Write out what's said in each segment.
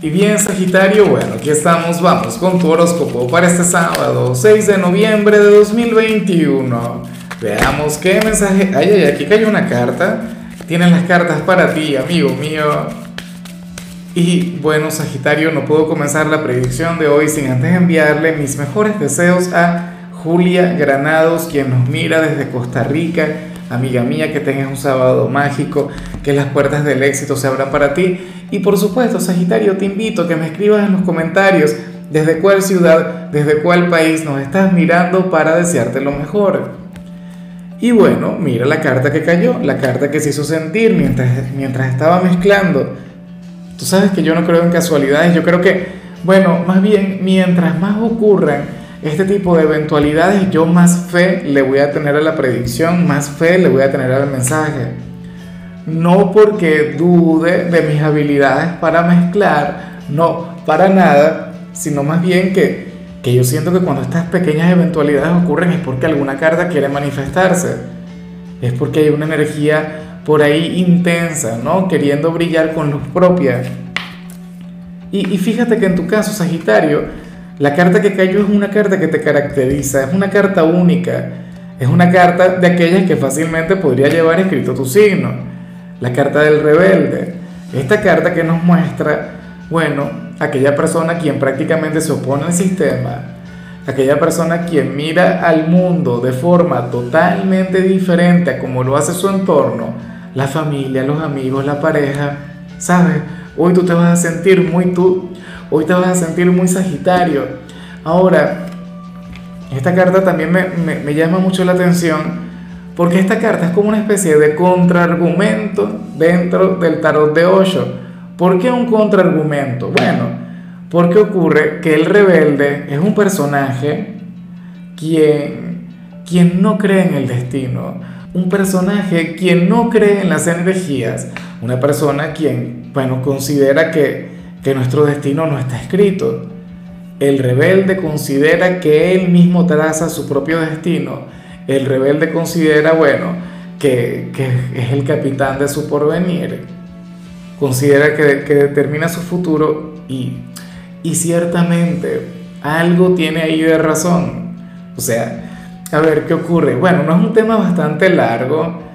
Y bien, Sagitario, bueno, aquí estamos, vamos con tu horóscopo para este sábado, 6 de noviembre de 2021. Veamos qué mensaje... Ay, ay, aquí cayó una carta. Tienen las cartas para ti, amigo mío. Y bueno, Sagitario, no puedo comenzar la predicción de hoy sin antes enviarle mis mejores deseos a Julia Granados, quien nos mira desde Costa Rica. Amiga mía, que tengas un sábado mágico, que las puertas del éxito se abran para ti. Y por supuesto, Sagitario, te invito a que me escribas en los comentarios desde cuál ciudad, desde cuál país nos estás mirando para desearte lo mejor. Y bueno, mira la carta que cayó, la carta que se hizo sentir mientras, mientras estaba mezclando. Tú sabes que yo no creo en casualidades, yo creo que, bueno, más bien, mientras más ocurran este tipo de eventualidades, yo más fe le voy a tener a la predicción, más fe le voy a tener al mensaje. No porque dude de mis habilidades para mezclar, no, para nada, sino más bien que, que yo siento que cuando estas pequeñas eventualidades ocurren es porque alguna carta quiere manifestarse. Es porque hay una energía por ahí intensa, ¿no? Queriendo brillar con luz propia. Y, y fíjate que en tu caso, Sagitario, la carta que cayó es una carta que te caracteriza, es una carta única, es una carta de aquellas que fácilmente podría llevar escrito tu signo, la carta del rebelde. Esta carta que nos muestra, bueno, aquella persona quien prácticamente se opone al sistema, aquella persona quien mira al mundo de forma totalmente diferente a como lo hace su entorno, la familia, los amigos, la pareja, ¿sabes? Hoy tú te vas a sentir muy tú, hoy te vas a sentir muy sagitario. Ahora, esta carta también me, me, me llama mucho la atención porque esta carta es como una especie de contraargumento dentro del tarot de Osho. ¿Por qué un contraargumento? Bueno, porque ocurre que el rebelde es un personaje quien, quien no cree en el destino, un personaje quien no cree en las energías, una persona quien, bueno, considera que, que nuestro destino no está escrito. El rebelde considera que él mismo traza su propio destino. El rebelde considera, bueno, que, que es el capitán de su porvenir. Considera que, que determina su futuro y, y ciertamente algo tiene ahí de razón. O sea, a ver, ¿qué ocurre? Bueno, no es un tema bastante largo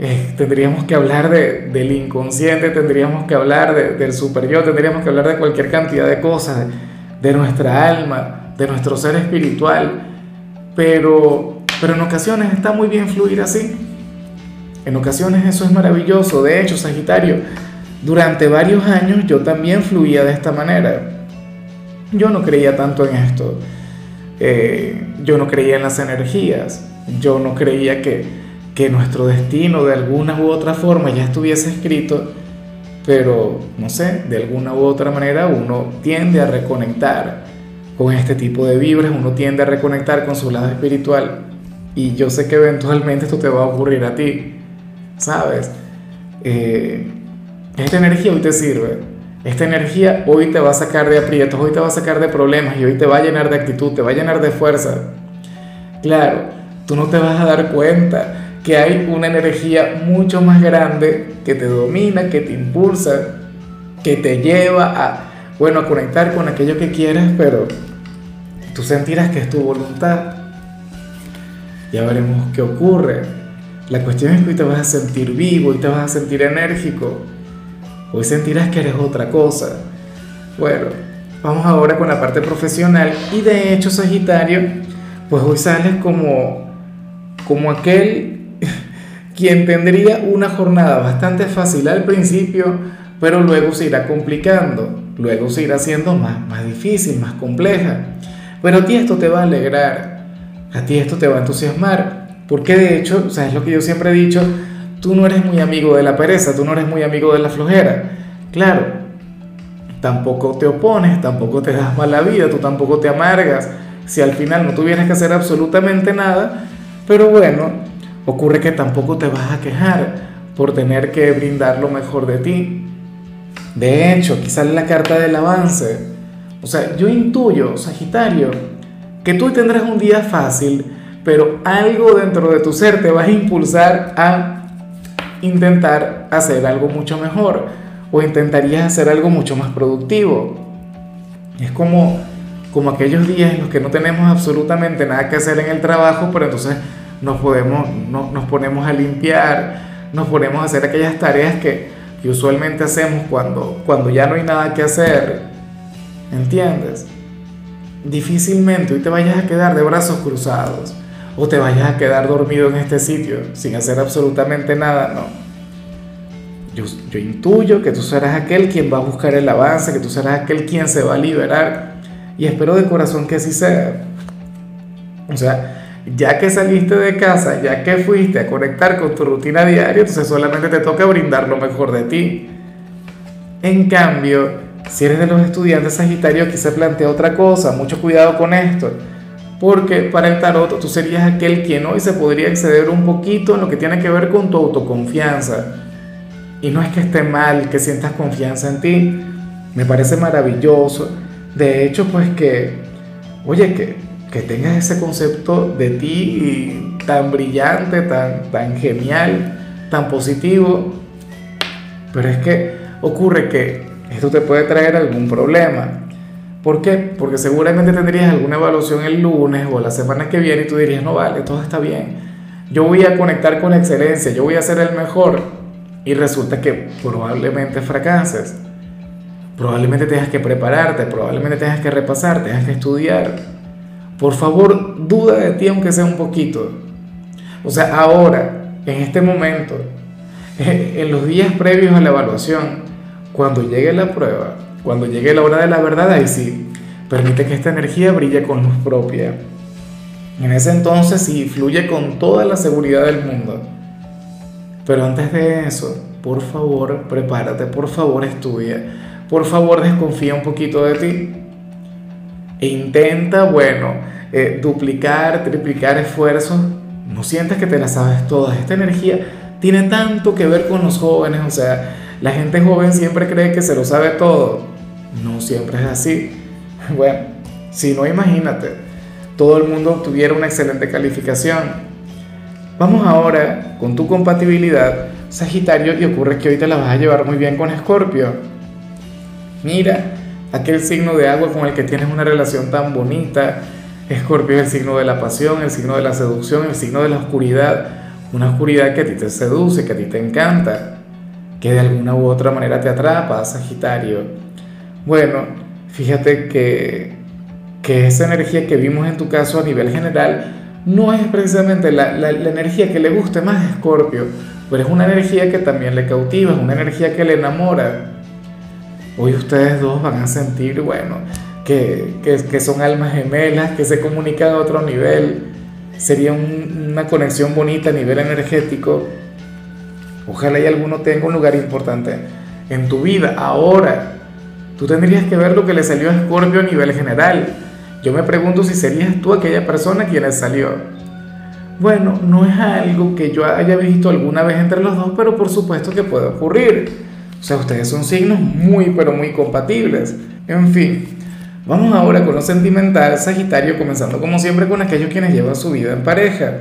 eh, tendríamos que hablar de, del inconsciente, tendríamos que hablar de, del superior, tendríamos que hablar de cualquier cantidad de cosas, de nuestra alma, de nuestro ser espiritual, pero, pero en ocasiones está muy bien fluir así. En ocasiones eso es maravilloso. De hecho, Sagitario, durante varios años yo también fluía de esta manera. Yo no creía tanto en esto. Eh, yo no creía en las energías. Yo no creía que, que nuestro destino de alguna u otra forma ya estuviese escrito, pero no sé, de alguna u otra manera uno tiende a reconectar con este tipo de vibras, uno tiende a reconectar con su lado espiritual y yo sé que eventualmente esto te va a ocurrir a ti, ¿sabes? Eh, esta energía hoy te sirve, esta energía hoy te va a sacar de aprietos, hoy te va a sacar de problemas y hoy te va a llenar de actitud, te va a llenar de fuerza. Claro, tú no te vas a dar cuenta que hay una energía mucho más grande que te domina, que te impulsa, que te lleva a, bueno, a conectar con aquello que quieres, pero tú sentirás que es tu voluntad. Ya veremos qué ocurre. La cuestión es que hoy te vas a sentir vivo, hoy te vas a sentir enérgico, hoy sentirás que eres otra cosa. Bueno, vamos ahora con la parte profesional y de hecho Sagitario, pues hoy sales como, como aquel quien tendría una jornada bastante fácil al principio, pero luego se irá complicando, luego se irá haciendo más, más difícil, más compleja. Pero a ti esto te va a alegrar, a ti esto te va a entusiasmar, porque de hecho, o sea, es lo que yo siempre he dicho, tú no eres muy amigo de la pereza, tú no eres muy amigo de la flojera. Claro, tampoco te opones, tampoco te das mala vida, tú tampoco te amargas, si al final no tuvieras que hacer absolutamente nada, pero bueno, ocurre que tampoco te vas a quejar por tener que brindar lo mejor de ti. De hecho, sale la carta del avance. O sea, yo intuyo, Sagitario, que tú tendrás un día fácil, pero algo dentro de tu ser te va a impulsar a intentar hacer algo mucho mejor. o intentarías hacer algo mucho más productivo. Es como, como aquellos días en los que no tenemos absolutamente nada que hacer en el trabajo, pero entonces nos, podemos, nos ponemos a limpiar, nos ponemos a hacer aquellas tareas que, que usualmente hacemos cuando, cuando ya no hay nada que hacer. ¿Entiendes? Difícilmente hoy te vayas a quedar de brazos cruzados o te vayas a quedar dormido en este sitio sin hacer absolutamente nada, no. Yo, yo, intuyo que tú serás aquel quien va a buscar el avance, que tú serás aquel quien se va a liberar y espero de corazón que así sea. O sea, ya que saliste de casa, ya que fuiste a conectar con tu rutina diaria, entonces solamente te toca brindar lo mejor de ti. En cambio, si eres de los estudiantes Sagitario, aquí se plantea otra cosa, mucho cuidado con esto, porque para el tarot tú serías aquel quien hoy se podría exceder un poquito en lo que tiene que ver con tu autoconfianza y no es que esté mal que sientas confianza en ti, me parece maravilloso. De hecho, pues que, oye, que, que tengas ese concepto de ti tan brillante, tan, tan genial, tan positivo. Pero es que ocurre que esto te puede traer algún problema. ¿Por qué? Porque seguramente tendrías alguna evaluación el lunes o la semana que viene y tú dirías, no vale, todo está bien. Yo voy a conectar con excelencia, yo voy a ser el mejor y resulta que probablemente fracases. Probablemente tengas que prepararte, probablemente tengas que repasar, tengas que estudiar. Por favor, duda de ti aunque sea un poquito. O sea, ahora, en este momento, en los días previos a la evaluación, cuando llegue la prueba, cuando llegue la hora de la verdad, ahí sí, permite que esta energía brille con luz propia. En ese entonces sí, fluye con toda la seguridad del mundo. Pero antes de eso, por favor, prepárate, por favor, estudia, por favor, desconfía un poquito de ti. E intenta, bueno, eh, duplicar, triplicar esfuerzos. No sientes que te la sabes todas. Esta energía tiene tanto que ver con los jóvenes. O sea, la gente joven siempre cree que se lo sabe todo. No siempre es así. Bueno, si no, imagínate, todo el mundo tuviera una excelente calificación Vamos ahora con tu compatibilidad, Sagitario, y ocurre que hoy te la vas a llevar muy bien con Escorpio. Mira, aquel signo de agua con el que tienes una relación tan bonita. Escorpio es el signo de la pasión, el signo de la seducción, el signo de la oscuridad. Una oscuridad que a ti te seduce, que a ti te encanta, que de alguna u otra manera te atrapa, Sagitario. Bueno, fíjate que, que esa energía que vimos en tu caso a nivel general no es precisamente la, la, energía que le guste más a Escorpio, pero es una energía que también le cautiva, es una energía que le enamora. Hoy ustedes dos van a sentir, bueno, que, que son almas gemelas, que se comunican a otro nivel. Sería una conexión bonita a nivel energético. Ojalá y alguno tenga un lugar importante en tu vida. Ahora, tú tendrías que ver lo que le salió a Escorpio a nivel general yo me pregunto si serías tú aquella persona quien le salió. Bueno, no es algo que yo haya visto alguna vez entre los dos, pero por supuesto que puede ocurrir. O sea, ustedes son signos muy, pero muy compatibles. En fin, vamos ahora con lo sentimental, Sagitario, comenzando como siempre con aquellos quienes llevan su vida en pareja.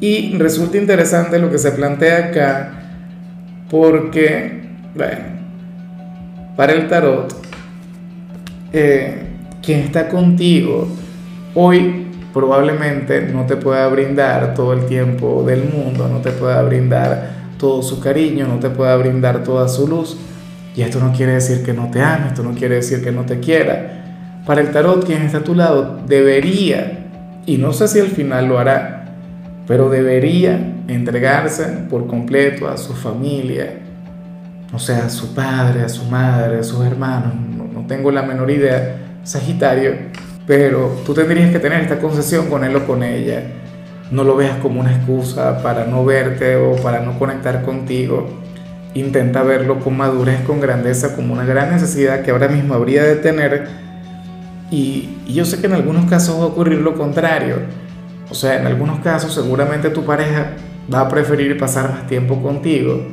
Y resulta interesante lo que se plantea acá, porque, bueno, para el tarot, eh, quien está contigo hoy probablemente no te pueda brindar todo el tiempo del mundo, no te pueda brindar todo su cariño, no te pueda brindar toda su luz. Y esto no quiere decir que no te ame, esto no quiere decir que no te quiera. Para el tarot, quien está a tu lado debería, y no sé si al final lo hará, pero debería entregarse por completo a su familia, o sea, a su padre, a su madre, a sus hermanos, no, no tengo la menor idea Sagitario, pero tú tendrías que tener esta concesión con él o con ella. No lo veas como una excusa para no verte o para no conectar contigo. Intenta verlo con madurez, con grandeza, como una gran necesidad que ahora mismo habría de tener. Y, y yo sé que en algunos casos va a ocurrir lo contrario. O sea, en algunos casos seguramente tu pareja va a preferir pasar más tiempo contigo,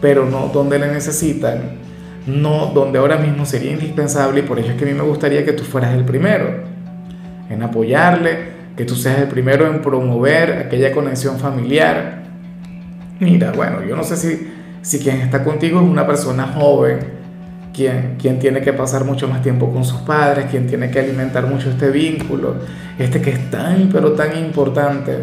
pero no donde le necesitan no donde ahora mismo sería indispensable y por eso es que a mí me gustaría que tú fueras el primero en apoyarle, que tú seas el primero en promover aquella conexión familiar. Mira, bueno, yo no sé si, si quien está contigo es una persona joven, quien, quien tiene que pasar mucho más tiempo con sus padres, quien tiene que alimentar mucho este vínculo, este que es tan, pero tan importante.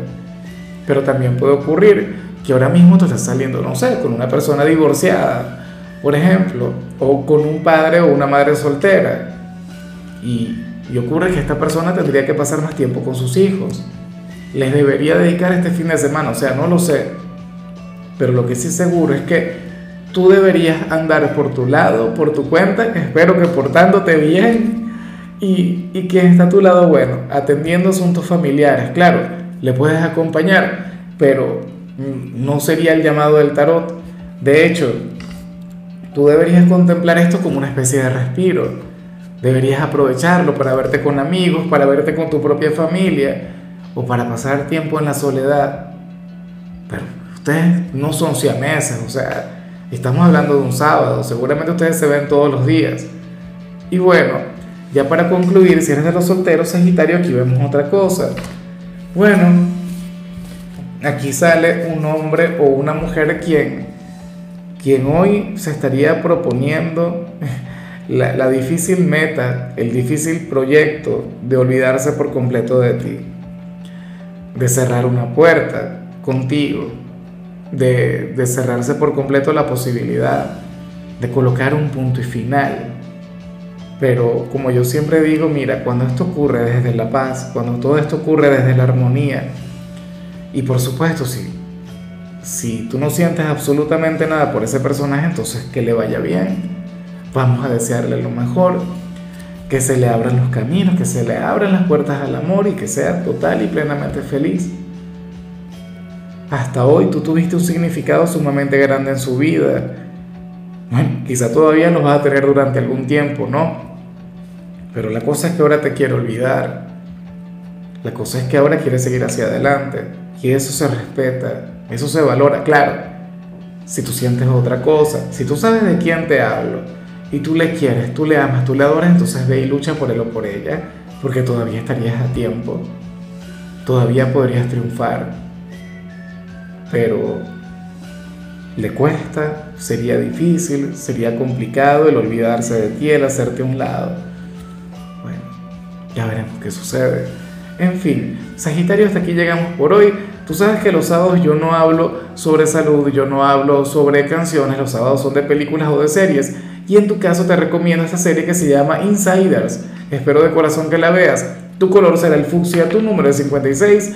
Pero también puede ocurrir que ahora mismo tú estás saliendo, no sé, con una persona divorciada, por ejemplo, o con un padre o una madre soltera. Y, y ocurre que esta persona tendría que pasar más tiempo con sus hijos. Les debería dedicar este fin de semana, o sea, no lo sé. Pero lo que sí seguro es que tú deberías andar por tu lado, por tu cuenta, espero que portándote bien y, y quien está a tu lado, bueno, atendiendo asuntos familiares, claro, le puedes acompañar, pero no sería el llamado del tarot. De hecho, tú deberías contemplar esto como una especie de respiro. Deberías aprovecharlo para verte con amigos, para verte con tu propia familia o para pasar tiempo en la soledad. Pero ustedes no son siameses, o sea, Estamos hablando de un sábado, seguramente ustedes se ven todos los días. Y bueno, ya para concluir, si eres de los solteros, Sagitario, aquí vemos otra cosa. Bueno, aquí sale un hombre o una mujer quien, quien hoy se estaría proponiendo la, la difícil meta, el difícil proyecto de olvidarse por completo de ti, de cerrar una puerta contigo de, cerrarse por completo la posibilidad de colocar un punto y final. Pero como yo siempre digo, mira, cuando esto ocurre desde la paz, cuando todo esto ocurre desde la armonía, y por supuesto, si, si tú no sientes absolutamente nada por ese personaje, entonces que le vaya bien. Vamos a desearle lo mejor, que se le abran los caminos, que se le abran las puertas al amor y que sea total y plenamente feliz hasta hoy tú tuviste un significado sumamente grande en su vida. Bueno, quizá todavía lo vas a tener durante algún tiempo, ¿no? Pero la cosa es que ahora te quiero olvidar. La cosa es que ahora quieres seguir hacia adelante. Y eso se respeta, eso se valora, claro. Si tú sientes otra cosa, si tú sabes de quién te hablo y tú le quieres, tú le amas, tú le adoras, entonces ve y lucha por él o por ella, porque todavía estarías a tiempo. Todavía podrías triunfar pero le cuesta, sería difícil, sería complicado el olvidarse de ti, el hacerte a un lado. Bueno, ya veremos qué sucede. En fin, Sagitario, hasta aquí llegamos por hoy. Tú sabes que los sábados yo no hablo sobre salud, yo no hablo sobre canciones, los sábados son de películas o de series. Y en tu caso te recomiendo esta serie que se llama Insiders. Espero de corazón que la veas. Tu color será el fucsia, tu número es 56.